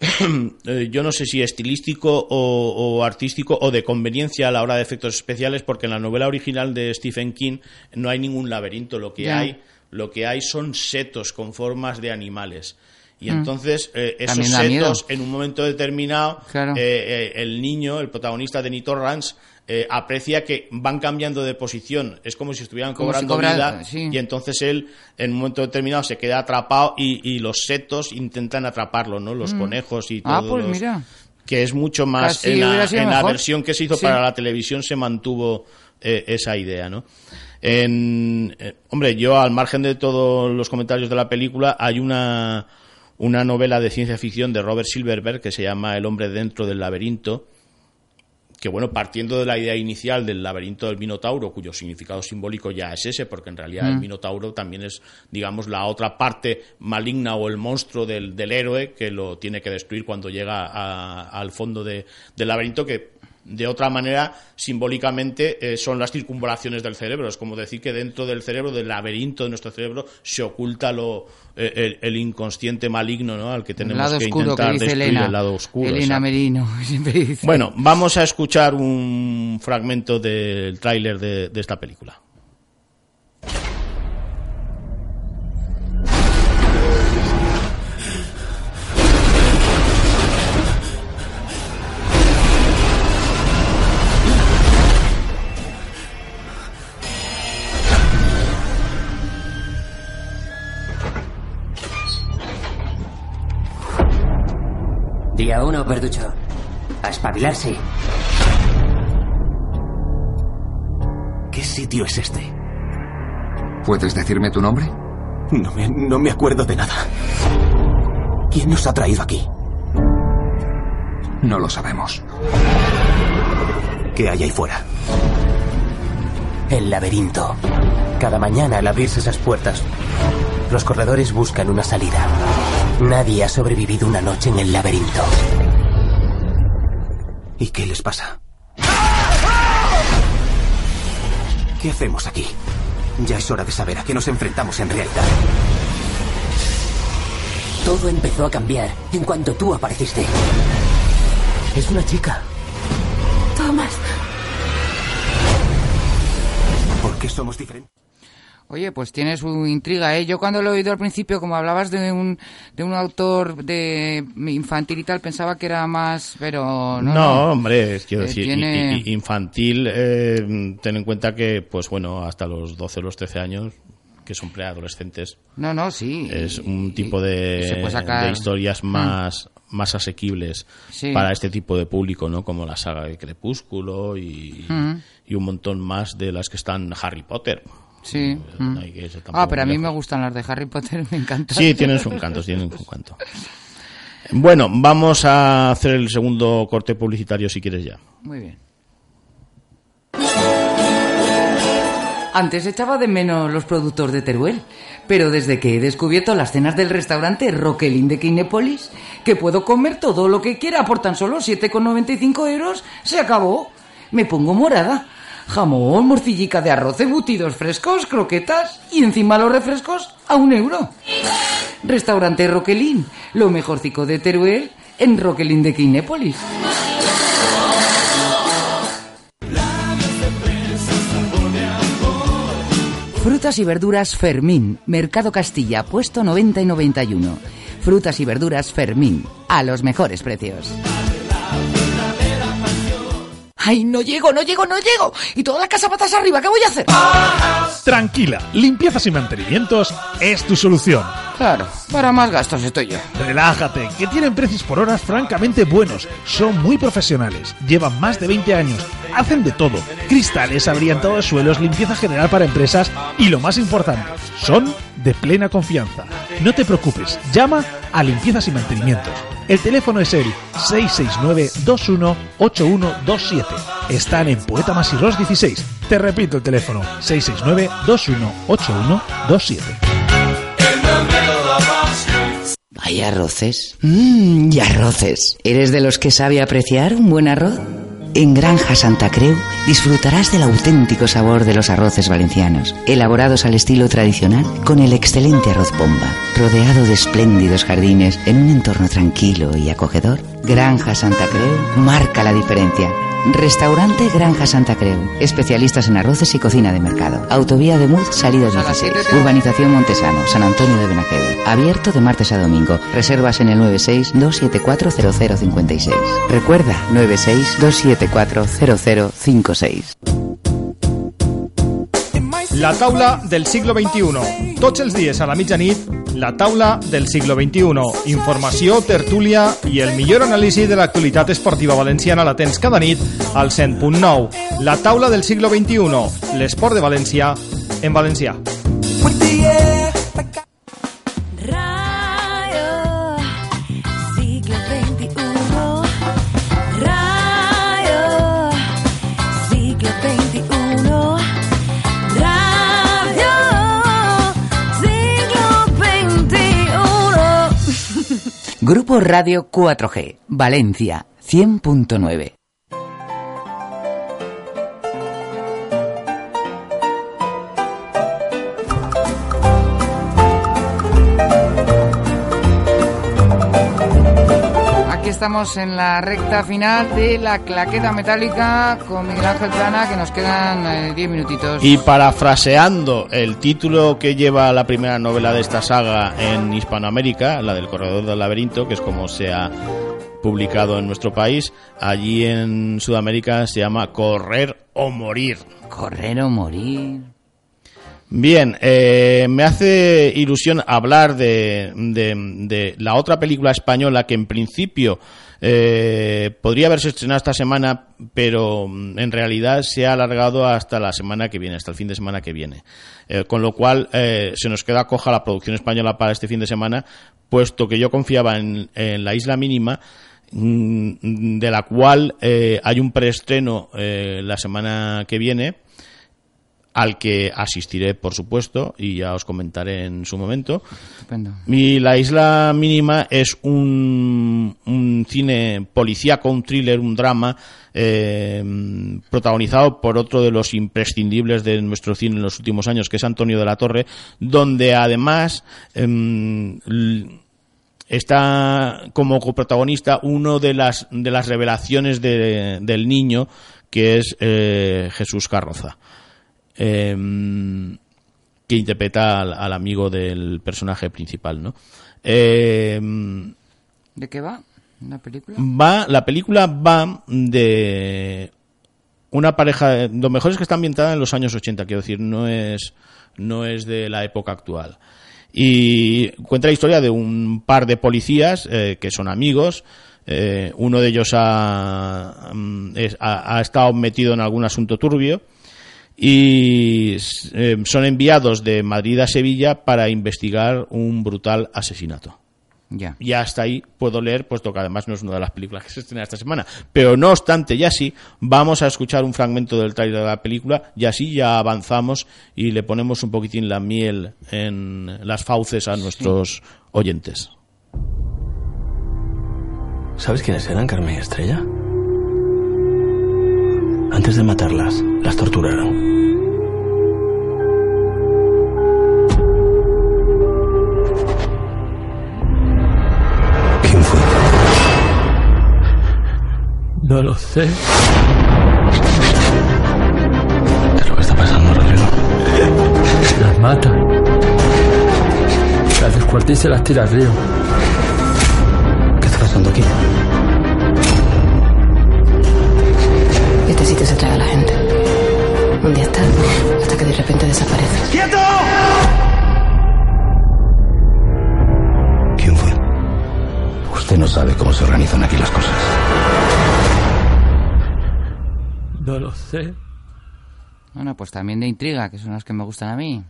eh, yo no sé si estilístico o, o artístico o de conveniencia a la hora de efectos especiales, porque en la novela original de Stephen King no hay ningún laberinto, lo que hay, lo que hay son setos con formas de animales. Y Mm. entonces eh, esos setos, en un momento determinado, Claro. eh, eh, el niño, el protagonista de Torrance, eh, aprecia que van cambiando de posición. Es como si estuvieran Como si cobrando cobra- vida sí. y entonces él en un momento determinado se queda atrapado y, y los setos intentan atraparlo, ¿no? Los Mm. conejos y Ah, todo. pues mira. Que es mucho más. Casi en la, en versión que se hizo Sí. para la televisión se mantuvo esa idea, ¿no? En, hombre, yo al margen de todos los comentarios de la película, hay una, una novela de ciencia ficción de Robert Silverberg que se llama El hombre dentro del laberinto, que bueno, partiendo de la idea inicial del laberinto del Minotauro, cuyo significado simbólico ya es ese, porque en realidad el Mm. Minotauro también es, digamos, la otra parte maligna o el monstruo del, del héroe que lo tiene que destruir cuando llega a- al fondo de- del laberinto, que de otra manera, simbólicamente, eh, son las circunvalaciones del cerebro. Es como decir que dentro del cerebro, del laberinto de nuestro cerebro, se oculta lo, eh, el, el inconsciente maligno ¿no? al que tenemos que que intentar dice destruir, Elena. el lado oscuro. Elena. Merino siempre dice. Bueno, vamos a escuchar un fragmento del tráiler de, de esta película. Día uno, Perducho. A espabilarse. ¿Qué sitio es este? ¿Puedes decirme tu nombre? No me, no me acuerdo de nada. ¿Quién nos ha traído aquí? No lo sabemos. ¿Qué hay ahí fuera? El laberinto. Cada mañana al abrirse esas puertas, los corredores buscan una salida. Nadie ha sobrevivido una noche en el laberinto. ¿Y qué les pasa? ¿Qué hacemos aquí? Ya es hora de saber a qué nos enfrentamos en realidad. Todo empezó a cambiar en cuanto tú apareciste. Es una chica. Thomas. ¿Por qué somos diferentes? Oye, pues tiene su intriga, ¿eh? Yo cuando lo he oído al principio, como hablabas de un, de un autor de infantil y tal, pensaba que era más, pero no. No, hombre, es- quiero Eh, decir, tiene- i- i- infantil, eh, ten en cuenta que, pues bueno, hasta los 12 o los 13 años, que son preadolescentes, No, no, sí. es un tipo de, sacar- historias Mm. más, más asequibles Sí. para este tipo de público, ¿no? Como la saga de Crepúsculo y, Mm. y un montón más de las que están Harry Potter. Sí. mm. hay que irse Ah, pero a mí me gustan las de Harry Potter, me encantan. Sí, tienen su encanto, tienen su encanto. Bueno, vamos a hacer el segundo corte publicitario si quieres ya. Muy bien. Antes echaba de menos los productos de Teruel, pero desde que he descubierto las cenas del restaurante Roquelin de Kinépolis, que puedo comer todo lo que quiera por tan solo 7,95 euros, se acabó. Me pongo morada. Jamón, morcillica de arroz, embutidos frescos, croquetas y encima los refrescos a un euro. Restaurante Roquelín, lo mejorcico de Teruel en Roquelín de Quinépolis. Frutas y verduras Fermín, Mercado Castilla, puesto 90 y 91. Frutas y verduras Fermín, a los mejores precios. ¡Ay, no llego, no llego, no llego! Y toda la casa patas arriba, ¿qué voy a hacer? Tranquila, limpiezas y mantenimientos es tu solución. Claro, para más gastos estoy yo. Relájate, que tienen precios por horas francamente buenos. Son muy profesionales, llevan más de 20 años, hacen de todo. Cristales, abrillantado de suelos, limpieza general para empresas y lo más importante, son de plena confianza. No te preocupes, llama a Limpiezas y Mantenimientos. El teléfono es el 669-218127. Están en Poeta Masirros 16. Te repito el teléfono, 669-218127. ¿Hay arroces? Mmm, y arroces. ¿Eres de los que sabe apreciar un buen arroz? En Granja Santa Creu disfrutarás del auténtico sabor de los arroces valencianos, elaborados al estilo tradicional con el excelente arroz pomba, rodeado de espléndidos jardines en un entorno tranquilo y acogedor. Granja Santa Creu marca la diferencia. Restaurante Granja Santa Creu, especialistas en arroces y cocina de mercado. Autovía de Muz, salida 16. Urbanización Montesano, San Antonio de Benajever. Abierto de martes a domingo. Reservas en el 96-274-0056. Recuerda, 96-274-0056. La taula del siglo XXI. Tots els dies a la mitjanit, la taula del siglo XXI. Informació, tertúlia i el millor anàlisi de l'actualitat esportiva valenciana la tens cada nit al 100.9. La taula del siglo XXI. L'esport de València en valencià. Grupo Radio 4G, Valencia, 100.9. estamos en la recta final de la claqueta metálica con Miguel Ángel Plana, que nos quedan eh, 10 minutitos. Y parafraseando el título que lleva la primera novela de esta saga en Hispanoamérica, la del Corredor del Laberinto, que es como se ha publicado en nuestro país, allí en Sudamérica se llama Correr o Morir. Correr o morir. Bien, eh, me hace ilusión hablar de, la otra película española que en principio eh, podría haberse estrenado esta semana, pero mm, en realidad se ha alargado hasta la semana que viene, hasta el fin de semana que viene. Eh, con lo cual eh, se nos queda coja la producción española para este fin de semana, puesto que yo confiaba en, en La Isla Mínima, mm, de la cual eh, hay un preestreno la semana que viene al que asistiré, por supuesto, y ya os comentaré en su momento. Estupendo. Y La Isla Mínima es un, un cine policíaco, un thriller, un drama, eh, protagonizado por otro de los imprescindibles de nuestro cine en los últimos años, que es Antonio de la Torre, donde además em, está como coprotagonista uno de las, de las revelaciones de- del niño, que es eh, Jesús Carroza em, que interpreta al, al amigo del personaje principal, ¿no? Em, ¿De qué va? ¿Una película? va, la película va de una pareja, lo mejor es que está ambientada en los años 80, quiero decir, no es, no es de la época actual. Y cuenta la historia de un par de policías eh, que son amigos. eh, uno de ellos ha, mm, ha- ha estado metido en algún asunto turbio y eh, son enviados de Madrid a Sevilla para investigar un brutal asesinato. Ya. Y hasta ahí puedo leer, puesto que además no es una de las películas que se estrena esta semana. Pero no obstante, ya sí, vamos a escuchar un fragmento del trailer de la película y así ya avanzamos y le ponemos un poquitín la miel en las fauces a nuestros oyentes. ¿Sabes quiénes eran Carmen y Estrella? Antes de matarlas, las torturaron. ¿Quién fue? No lo sé. ¿Qué es lo que está pasando, Rodrigo? Las mata. Las descuartiza y las tira al río. ¿Qué está pasando aquí? Este sitio se traga a la gente. Un día está hasta que de repente desaparece. ¡Quieto! ¿Quién fue? Usted no sabe cómo se organizan aquí las cosas. No lo sé. Bueno, pues también de intriga, que son las que me gustan a mí.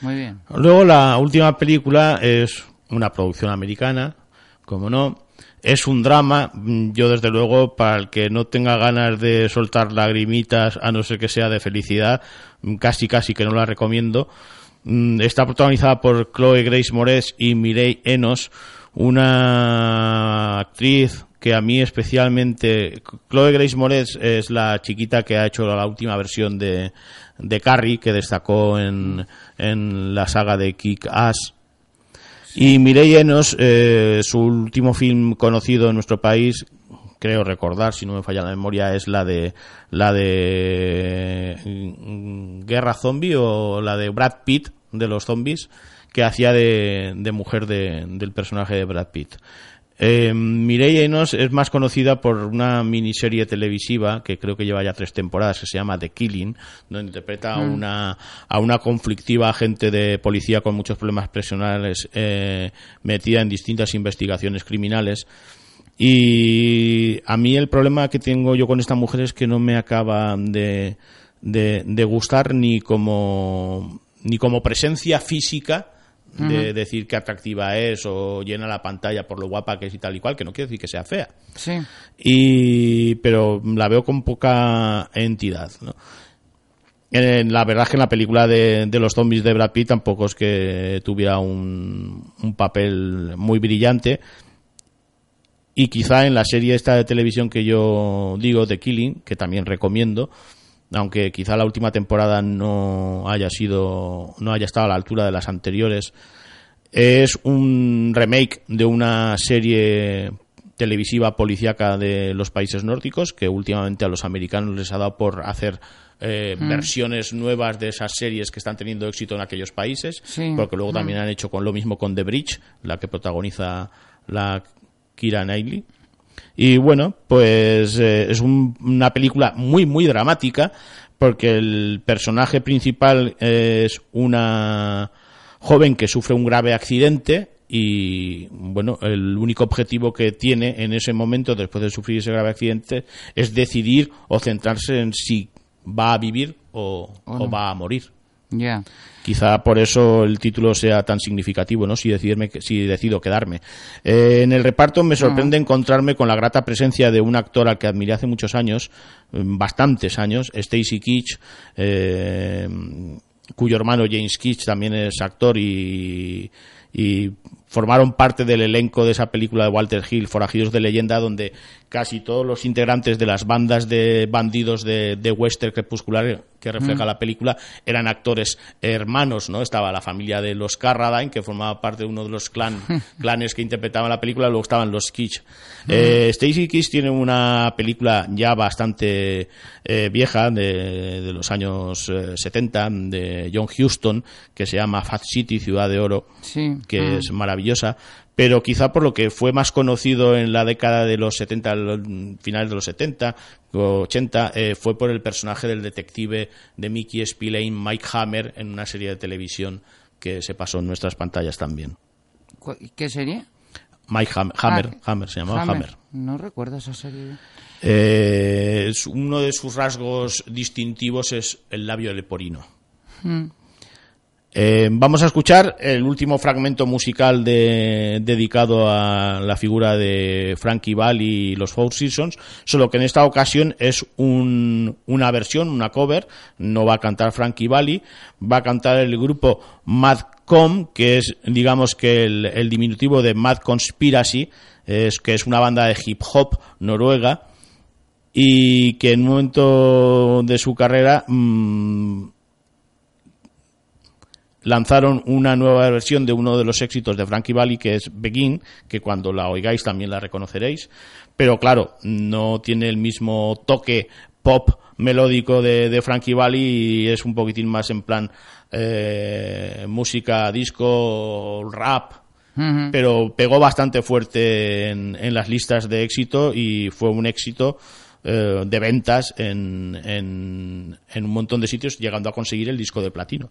Muy bien. Luego la última película es una producción americana, como no. Es un drama, mm, yo desde luego, para el que no tenga ganas de soltar lagrimitas, a no ser que sea de felicidad, mm, casi casi que no la recomiendo. Mm, Está protagonizada por Chloe Grace Moretz y Mireille Enos, una actriz que a mí especialmente... Chloe Grace Moretz es la chiquita que ha hecho la última versión de, de Carrie, que destacó en, en la saga de Kick-Ass. Y Mireille Enos, eh, su último film conocido en nuestro país, creo recordar, si no me falla la memoria, es la de la de mm, Guerra Zombie o la de Brad Pitt de los zombies, que hacía de, de mujer de- del personaje de Brad Pitt. Eh, Mireille Enos es más conocida por una miniserie televisiva que creo que lleva ya tres temporadas, que se llama The Killing, donde interpreta a Mm. una, a una conflictiva agente de policía con muchos problemas personales eh, metida en distintas investigaciones criminales. Y a mí el problema que tengo yo con esta mujer es que no me acaba de, de, de gustar ni como, ni como presencia física de decir qué atractiva es o llena la pantalla por lo guapa que es y tal y cual, que no quiere decir que sea fea. Sí. Y, pero la veo con poca entidad, ¿no? En- la verdad es que en la película de, de los zombies de Brad Pitt tampoco es que tuviera un, un papel muy brillante. Y quizá en la serie esta de televisión que yo digo, The Killing, que también recomiendo, aunque quizá la última temporada no haya sido, no haya estado a la altura de las anteriores, es un remake de una serie televisiva policíaca de los países nórdicos que últimamente a los americanos les ha dado por hacer eh, Mm. versiones nuevas de esas series que están teniendo éxito en aquellos países, Sí. porque luego Mm. también han hecho con lo mismo con The Bridge, la que protagoniza la Kira Knightley. Y bueno, pues eh, es un- una película muy, muy dramática, porque el personaje principal es una joven que sufre un grave accidente y bueno, el único objetivo que tiene en ese momento, después de sufrir ese grave accidente, es decidir o centrarse en si va a vivir o, O o no. va a morir. Ya. Quizá por eso el título sea tan significativo, ¿no? Si, decidirme, si decido quedarme. Eh, en el reparto me sorprende encontrarme con la grata presencia de un actor al que admiré hace muchos años, mm, bastantes años, Stacy Keach, eh, cuyo hermano James Keach también es actor y, y formaron parte del elenco de esa película de Walter Hill, Forajidos de Leyenda, donde casi todos los integrantes de las bandas de bandidos de, de western crepuscular que refleja Mm. la película eran actores hermanos, ¿no? Estaba la familia de los Carradine, que formaba parte de uno de los clan, clanes que interpretaban la película, luego estaban los Kitsch. Eh, Stacy Kitsch tiene una película ya bastante eh, vieja, de, de los años eh, 70, de John Huston, que se llama Fat City, Ciudad de Oro, Sí. que Ah. es maravillosa, pero quizá por lo que fue más conocido en la década de los 70, los finales de los 70, o 80, eh, fue por el personaje del detective de Mickey Spillane, Mike Hammer, en una serie de televisión que se pasó en nuestras pantallas también. ¿Qué serie? Mike Ham- Hammer, Ah, Hammer, se llamaba Hammer. No recuerdo esa serie. Eh, uno de sus rasgos distintivos es el labio leporino. Mm. Eh, vamos a escuchar el último fragmento musical de- dedicado a la figura de Frankie Valli y los Four Seasons, solo que en esta ocasión es un- una versión, una cover, no va a cantar Frankie Valli, va a cantar el grupo Madcom, que es digamos que el, diminutivo de Mad Conspiracy, es, que es una banda de hip hop noruega, y que en un momento de su carrera mm, lanzaron una nueva versión de uno de los éxitos de Frankie Valli que es Begin, que cuando la oigáis también la reconoceréis, pero claro, no tiene el mismo toque pop melódico de, de Frankie Valli y es un poquitín más en plan eh, música, disco, rap, pero pegó bastante fuerte en, en las listas de éxito y fue un éxito eh, de ventas en, en, en un montón de sitios, llegando a conseguir el disco de platino.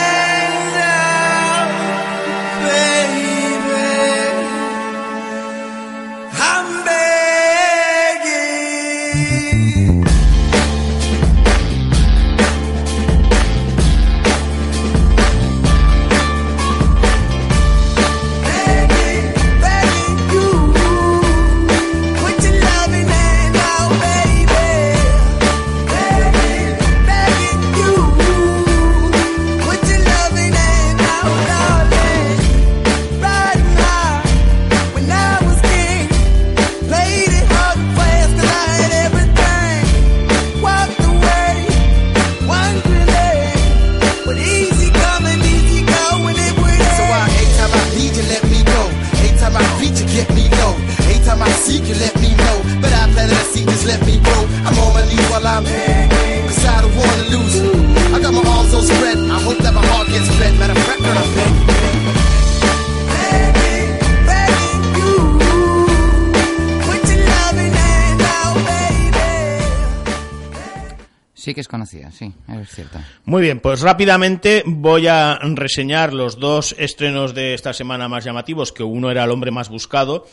Sí es conocida, sí, es cierto. Muy bien, pues rápidamente voy a reseñar los dos estrenos de esta semana más llamativos, que uno era El hombre más buscado,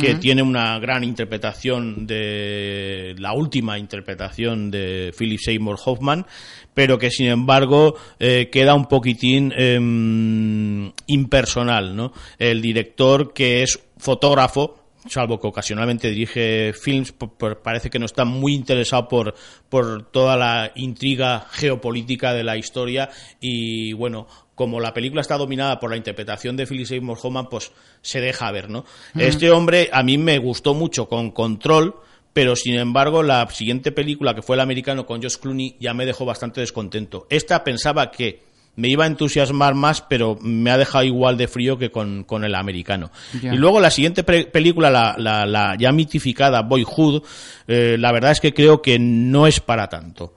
que tiene una gran interpretación de la última interpretación de Philip Seymour Hoffman, pero que sin embargo eh, queda un poquitín em, impersonal, ¿no? El director que es fotógrafo salvo que ocasionalmente dirige films, parece que no está muy interesado por, por toda la intriga geopolítica de la historia y bueno, como la película está dominada por la interpretación de Philip Seymour Hoffman, pues se deja ver, ¿no? Este hombre a mí me gustó mucho con Control, pero sin embargo la siguiente película que fue el americano con Josh Clooney ya me dejó bastante descontento. Esta pensaba que me iba a entusiasmar más, pero me ha dejado igual de frío que con, con el americano. Y luego la siguiente película, la, la- la ya mitificada Boyhood, eh, la verdad es que creo que no es para tanto.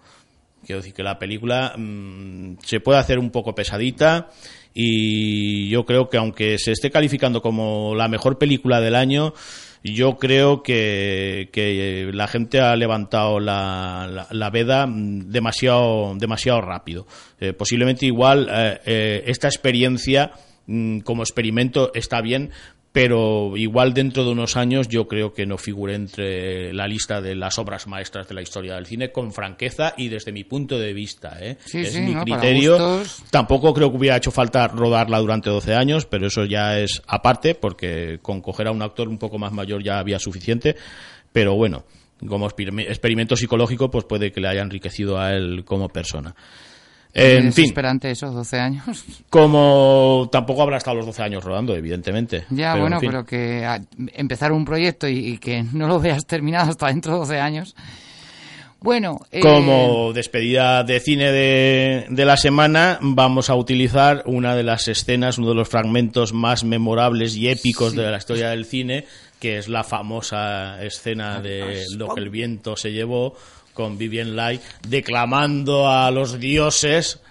Quiero decir que la película mm, se puede hacer un poco pesadita y yo creo que aunque se esté calificando como la mejor película del año, yo creo que, que la gente ha levantado la, la- la veda mm, demasiado, demasiado rápido. Eh, posiblemente igual eh, eh, esta experiencia mm, como experimento está bien, pero igual dentro de unos años yo creo que no figure entre la lista de las obras maestras de la historia del cine con franqueza y desde mi punto de vista. ¿eh? Sí, es sí, mi criterio. Tampoco creo que hubiera hecho falta rodarla durante 12 años, pero eso ya es aparte, porque con coger a un actor un poco más mayor ya había suficiente. Pero bueno, como experim- experimento psicológico, pues puede que le haya enriquecido a él como persona. En es fin, esperante eso, 12 años. como tampoco habrá estado los 12 años rodando, evidentemente. Ya, Pero, bueno, en fin. pero que a- empezar un proyecto y, y que no lo veas terminado hasta dentro de 12 años. Bueno, eh, Como despedida de cine de, de la semana, vamos a utilizar una de las escenas, uno de los fragmentos más memorables y épicos de la historia del cine, que es la famosa escena de Lo que el viento se llevó, con Vivien Lai declamando a los dioses.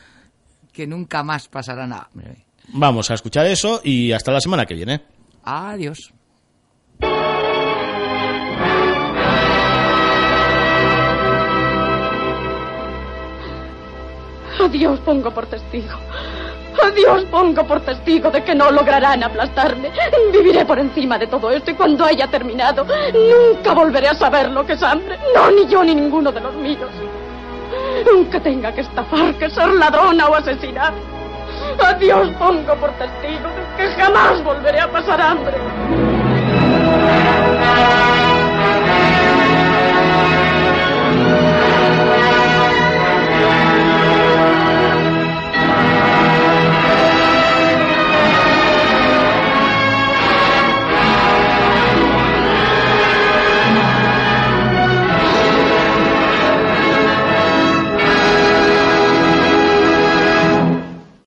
que nunca más pasará nada. Vamos a escuchar eso y hasta la semana que viene. Adiós. A Dios pongo por testigo. A Dios pongo por testigo de que no lograrán aplastarme. Viviré por encima de todo esto y cuando haya terminado, nunca volveré a saber lo que es hambre. No, ni yo ni ninguno de los míos. Aunque tenga que estafar, que ser ladrona o asesinar. A Dios pongo por testigo de que jamás volveré a pasar hambre.